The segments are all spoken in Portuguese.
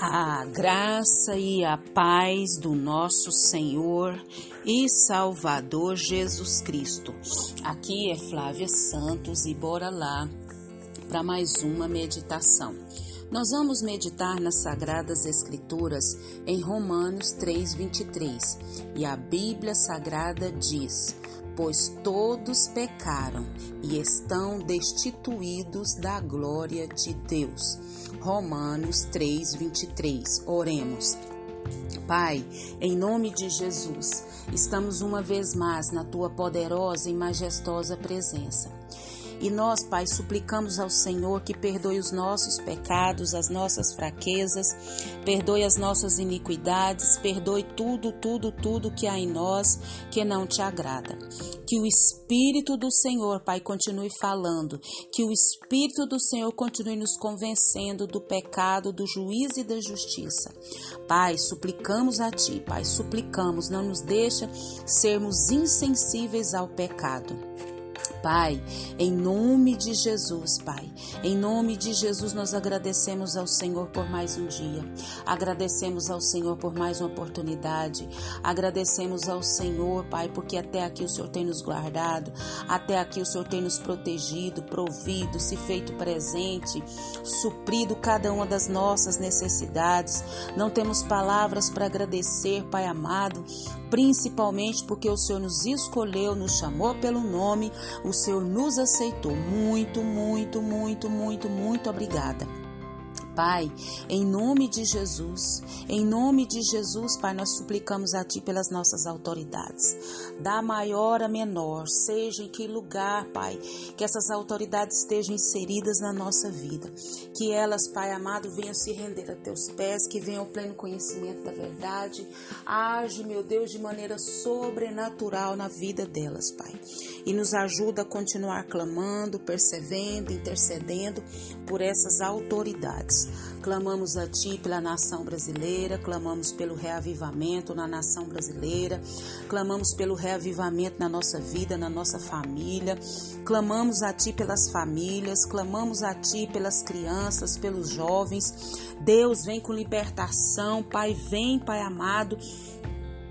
A graça e a paz do nosso Senhor e Salvador Jesus Cristo. Aqui é Flávia Santos e bora lá para mais uma meditação. Nós vamos meditar nas Sagradas Escrituras em Romanos 3:23 e a Bíblia Sagrada diz: Pois todos pecaram e estão destituídos da glória de Deus Romanos 3, 23. Oremos. Pai, em nome de Jesus, estamos uma vez mais na tua poderosa e majestosa presença. E nós, Pai, suplicamos ao Senhor que perdoe os nossos pecados, as nossas fraquezas, perdoe as nossas iniquidades, perdoe tudo, tudo, tudo que há em nós que não te agrada. Que o Espírito do Senhor, Pai, continue falando, que o Espírito do Senhor continue nos convencendo do pecado, do juízo e da justiça. Pai, suplicamos a Ti, Pai, suplicamos, não nos deixa sermos insensíveis ao pecado. Pai, em nome de Jesus, Pai, em nome de Jesus, nós agradecemos ao Senhor por mais um dia, agradecemos ao Senhor por mais uma oportunidade, agradecemos ao Senhor, Pai, porque até aqui o Senhor tem nos guardado, até aqui o Senhor tem nos protegido, provido, se feito presente, suprido cada uma das nossas necessidades. Não temos palavras para agradecer, Pai amado, principalmente porque o Senhor nos escolheu, nos chamou pelo nome, o Senhor nos aceitou. Muito, muito, muito, muito, muito obrigada. Pai, em nome de Jesus, em nome de Jesus, Pai, nós suplicamos a Ti pelas nossas autoridades, da maior a menor, seja em que lugar, Pai, que essas autoridades estejam inseridas na nossa vida, que elas, Pai amado, venham se render a Teus pés, que venham ao pleno conhecimento da verdade, age, meu Deus, de maneira sobrenatural na vida delas, Pai, e nos ajuda a continuar clamando, percebendo, intercedendo por essas autoridades. Clamamos a Ti pela nação brasileira, clamamos pelo reavivamento na nação brasileira, clamamos pelo reavivamento na nossa vida, na nossa família, clamamos a Ti pelas famílias, clamamos a Ti pelas crianças, pelos jovens. Deus, vem com libertação, Pai, vem, Pai amado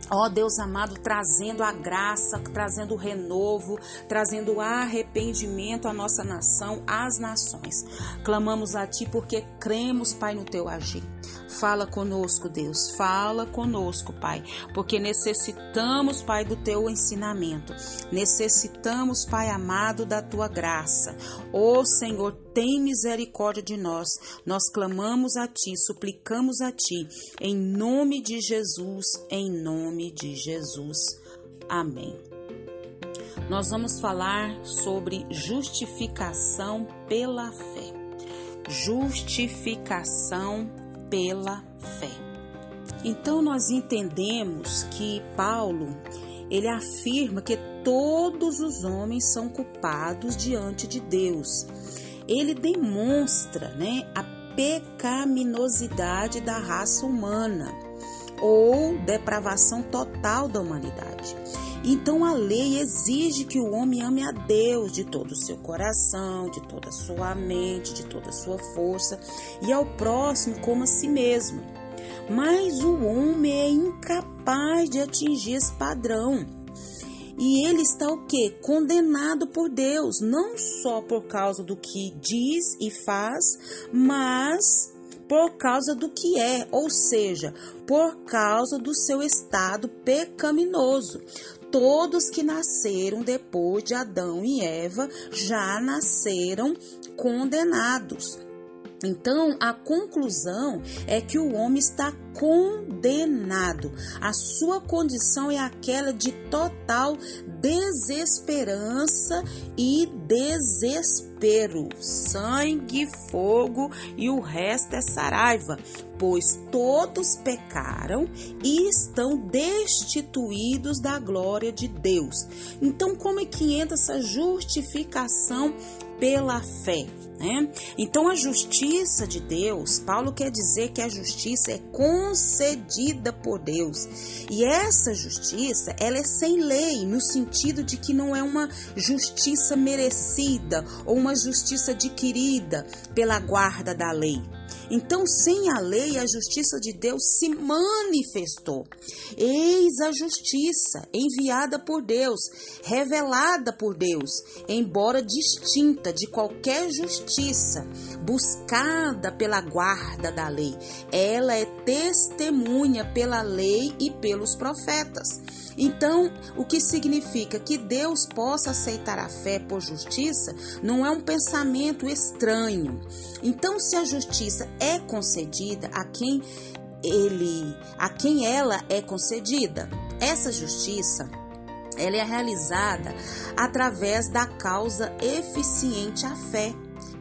Ó oh, Deus amado, trazendo a graça, trazendo o renovo, trazendo arrependimento à nossa nação, às nações. Clamamos a Ti porque cremos, Pai, no Teu agir. Fala conosco, Deus, fala conosco, Pai, porque necessitamos, Pai, do teu ensinamento. Necessitamos, Pai amado, da tua graça. Ó oh, Senhor, tem misericórdia de nós. Nós clamamos a ti, suplicamos a ti, em nome de Jesus, em nome de Jesus. Amém. Nós vamos falar sobre justificação pela fé. Justificação pela fé. Então nós entendemos que Paulo, ele afirma que todos os homens são culpados diante de Deus. Ele demonstra, né, a pecaminosidade da raça humana ou depravação total da humanidade. Então a lei exige que o homem ame a Deus de todo o seu coração, de toda a sua mente, de toda a sua força e ao próximo como a si mesmo. Mas o homem é incapaz de atingir esse padrão. E ele está o que? Condenado por Deus, não só por causa do que diz e faz, mas por causa do que é, ou seja, por causa do seu estado pecaminoso. Todos que nasceram depois de Adão e Eva já nasceram condenados. Então, a conclusão é que o homem está condenado. A sua condição é aquela de total desesperança e desespero. Sangue, fogo e o resto é saraiva, pois todos pecaram e estão destituídos da glória de Deus. Então, como é que entra essa justificação pela fé? Né? Então, a justiça de Deus, Paulo quer dizer que a justiça é concedida por Deus. E essa justiça, ela é sem lei, no sentido de que não é uma justiça merecida ou uma justiça adquirida pela guarda da lei. Então, sem a lei, a justiça de Deus se manifestou. Eis a justiça enviada por Deus, revelada por Deus, embora distinta de qualquer justiça buscada pela guarda da lei. Ela é testemunha pela lei e pelos profetas. Então, o que significa que Deus possa aceitar a fé por justiça não é um pensamento estranho. Então, se a justiça é concedida a quem ele, a quem ela é concedida, essa justiça ela é realizada através da causa eficiente à fé,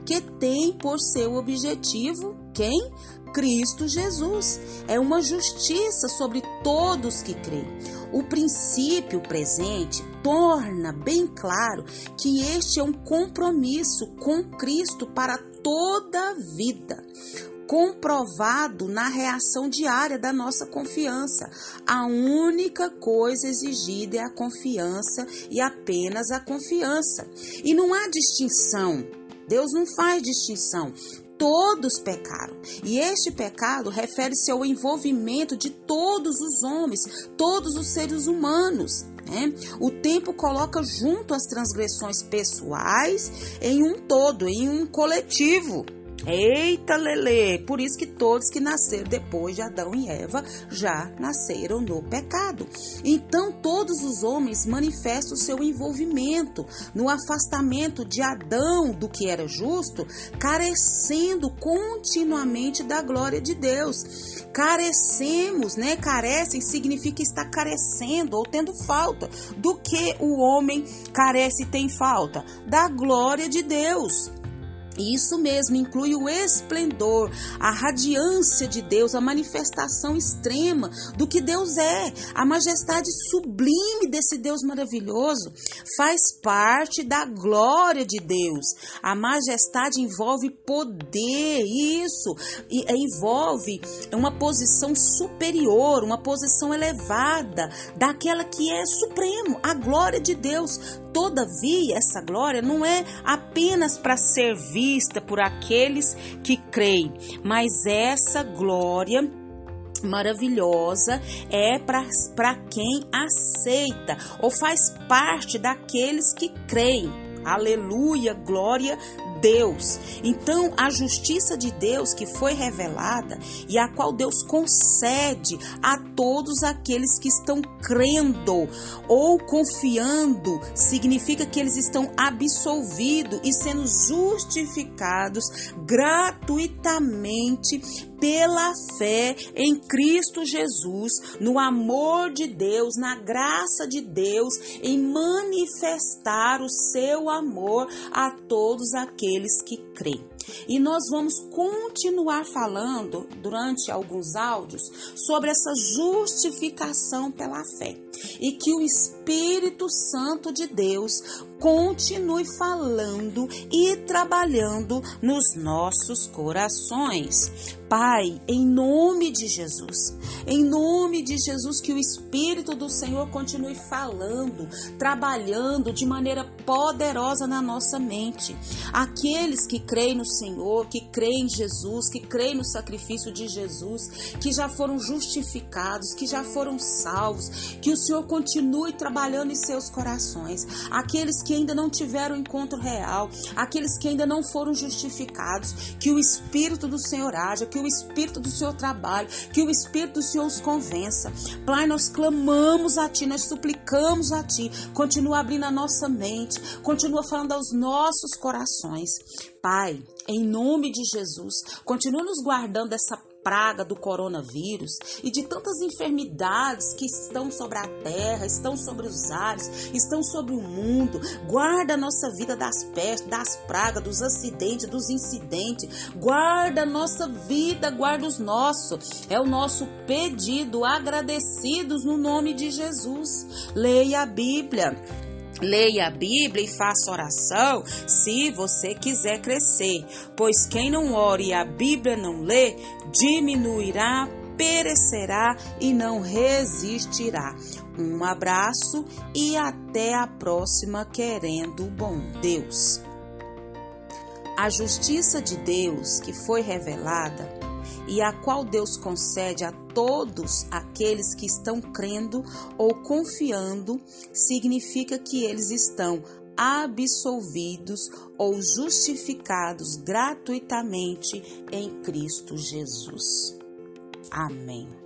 que tem por seu objetivo quem? Cristo Jesus. É uma justiça sobre todos que creem. O princípio presente torna bem claro que este é um compromisso com Cristo para toda a vida comprovado na reação diária da nossa confiança. A única coisa exigida é a confiança e apenas a confiança. E não há distinção. Deus não faz distinção todos pecaram. E este pecado refere-se ao envolvimento de todos os homens, todos os seres humanos. Né? O tempo coloca junto as transgressões pessoais em um todo, em um coletivo. Eita, Lele! Por isso que todos que nasceram depois de Adão e Eva já nasceram no pecado. Então, todos os homens manifestam o seu envolvimento no afastamento de Adão do que era justo, carecendo continuamente da glória de Deus. Carecemos, né? Carecem significa estar carecendo ou tendo falta. Do que o homem carece e tem falta? Da glória de Deus. Isso mesmo inclui o esplendor, a radiância de Deus, a manifestação extrema do que Deus é, a majestade sublime desse Deus maravilhoso. Faz parte da glória de Deus. A majestade envolve poder, isso, e é, envolve uma posição superior, uma posição elevada daquela que é supremo, a glória de Deus. Todavia, essa glória não é apenas para ser vista por aqueles que creem, mas essa glória maravilhosa é para quem aceita ou faz parte daqueles que creem. Aleluia, glória Deus. Então, a justiça de Deus que foi revelada e a qual Deus concede a todos aqueles que estão crendo ou confiando, significa que eles estão absolvidos e sendo justificados gratuitamente pela fé em Cristo Jesus, no amor de Deus, na graça de Deus, em manifestar o seu amor a todos aqueles que creem. E nós vamos continuar falando durante alguns áudios sobre essa justificação pela fé e que o Espírito Santo de Deus continue falando e trabalhando nos nossos corações. Pai, em nome de Jesus, em nome de Jesus, que o Espírito do Senhor continue falando, trabalhando de maneira poderosa na nossa mente. Aqueles que creem no Senhor, que creem em Jesus, que creem no sacrifício de Jesus, que já foram justificados, que já foram salvos, que o Senhor continue trabalhando em seus corações. Aqueles que ainda não tiveram encontro real, aqueles que ainda não foram justificados, que o Espírito do Senhor haja, que o Espírito do Senhor trabalhe, que o Espírito do Senhor os convença. Pai, nós clamamos a Ti, nós suplicamos a Ti. Continua abrindo a nossa mente, continua falando aos nossos corações. Pai, em nome de Jesus, continua nos guardando dessa praga do coronavírus e de tantas enfermidades que estão sobre a terra, estão sobre os ares, estão sobre o mundo. Guarda a nossa vida das pestes, das pragas, dos acidentes, dos incidentes. Guarda a nossa vida, guarda os nossos. É o nosso pedido, agradecidos no nome de Jesus. Leia a Bíblia. Leia a Bíblia e faça oração se você quiser crescer, pois quem não ore e a Bíblia não lê, diminuirá, perecerá e não resistirá. Um abraço e até a próxima, querendo o bom Deus. A justiça de Deus que foi revelada e a qual Deus concede a todos aqueles que estão crendo ou confiando, significa que eles estão absolvidos ou justificados gratuitamente em Cristo Jesus. Amém.